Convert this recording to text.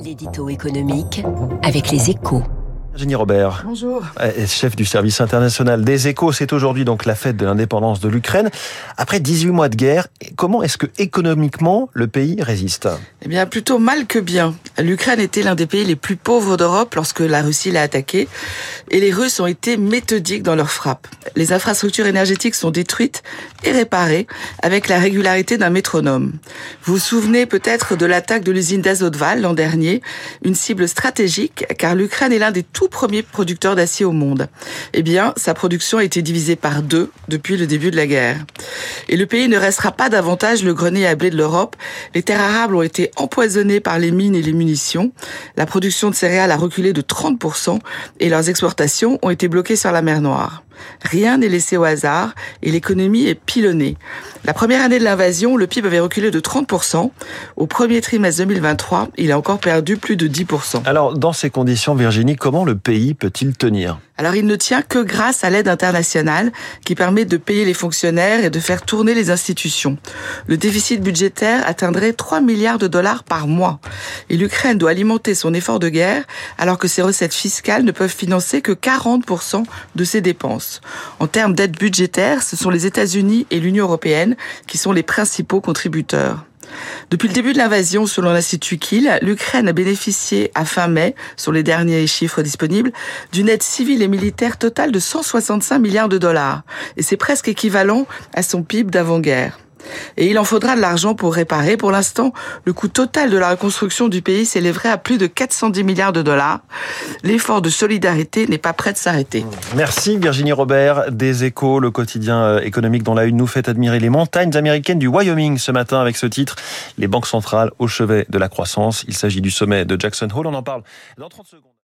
L'édito économique avec les échos. Virginie Robert. Bonjour. Chef du service international des échos. C'est aujourd'hui donc la fête de l'indépendance de l'Ukraine. Après 18 mois de guerre, comment est-ce que économiquement le pays résiste? Eh bien, plutôt mal que bien. L'Ukraine était l'un des pays les plus pauvres d'Europe lorsque la Russie l'a attaqué. Et les Russes ont été méthodiques dans leurs frappes. Les infrastructures énergétiques sont détruites et réparées avec la régularité d'un métronome. Vous vous souvenez peut-être de l'attaque de l'usine d'Azotval l'an dernier, une cible stratégique car l'Ukraine est l'un des tout premier producteur d'acier au monde. Eh bien, sa production a été divisée par deux depuis le début de la guerre. Et le pays ne restera pas davantage le grenier à blé de l'Europe. Les terres arables ont été empoisonnées par les mines et les munitions. La production de céréales a reculé de 30% et leurs exportations ont été bloquées sur la mer Noire. Rien n'est laissé au hasard et l'économie est pilonnée. La première année de l'invasion, le PIB avait reculé de 30%. Au premier trimestre 2023, il a encore perdu plus de 10%. Alors, dans ces conditions, Virginie, comment le pays peut-il tenir? Alors il ne tient que grâce à l'aide internationale qui permet de payer les fonctionnaires et de faire tourner les institutions. Le déficit budgétaire atteindrait 3 milliards de dollars par mois. Et l'Ukraine doit alimenter son effort de guerre alors que ses recettes fiscales ne peuvent financer que 40% de ses dépenses. En termes d'aide budgétaire, ce sont les États-Unis et l'Union européenne qui sont les principaux contributeurs. Depuis le début de l'invasion, selon l'Institut Kiel, l'Ukraine a bénéficié à fin mai, sur les derniers chiffres disponibles, d'une aide civile et militaire totale de 165 milliards de dollars. Et c'est presque équivalent à son PIB d'avant-guerre. Et il en faudra de l'argent pour réparer. Pour l'instant, le coût total de la reconstruction du pays s'élèverait à plus de 410 milliards de dollars. L'effort de solidarité n'est pas prêt de s'arrêter. Merci Virginie Robert des Échos, le quotidien euh, économique dont la une nous fait admirer les montagnes américaines du Wyoming ce matin avec ce titre Les banques centrales au chevet de la croissance. Il s'agit du sommet de Jackson Hole. On en parle dans 30 secondes.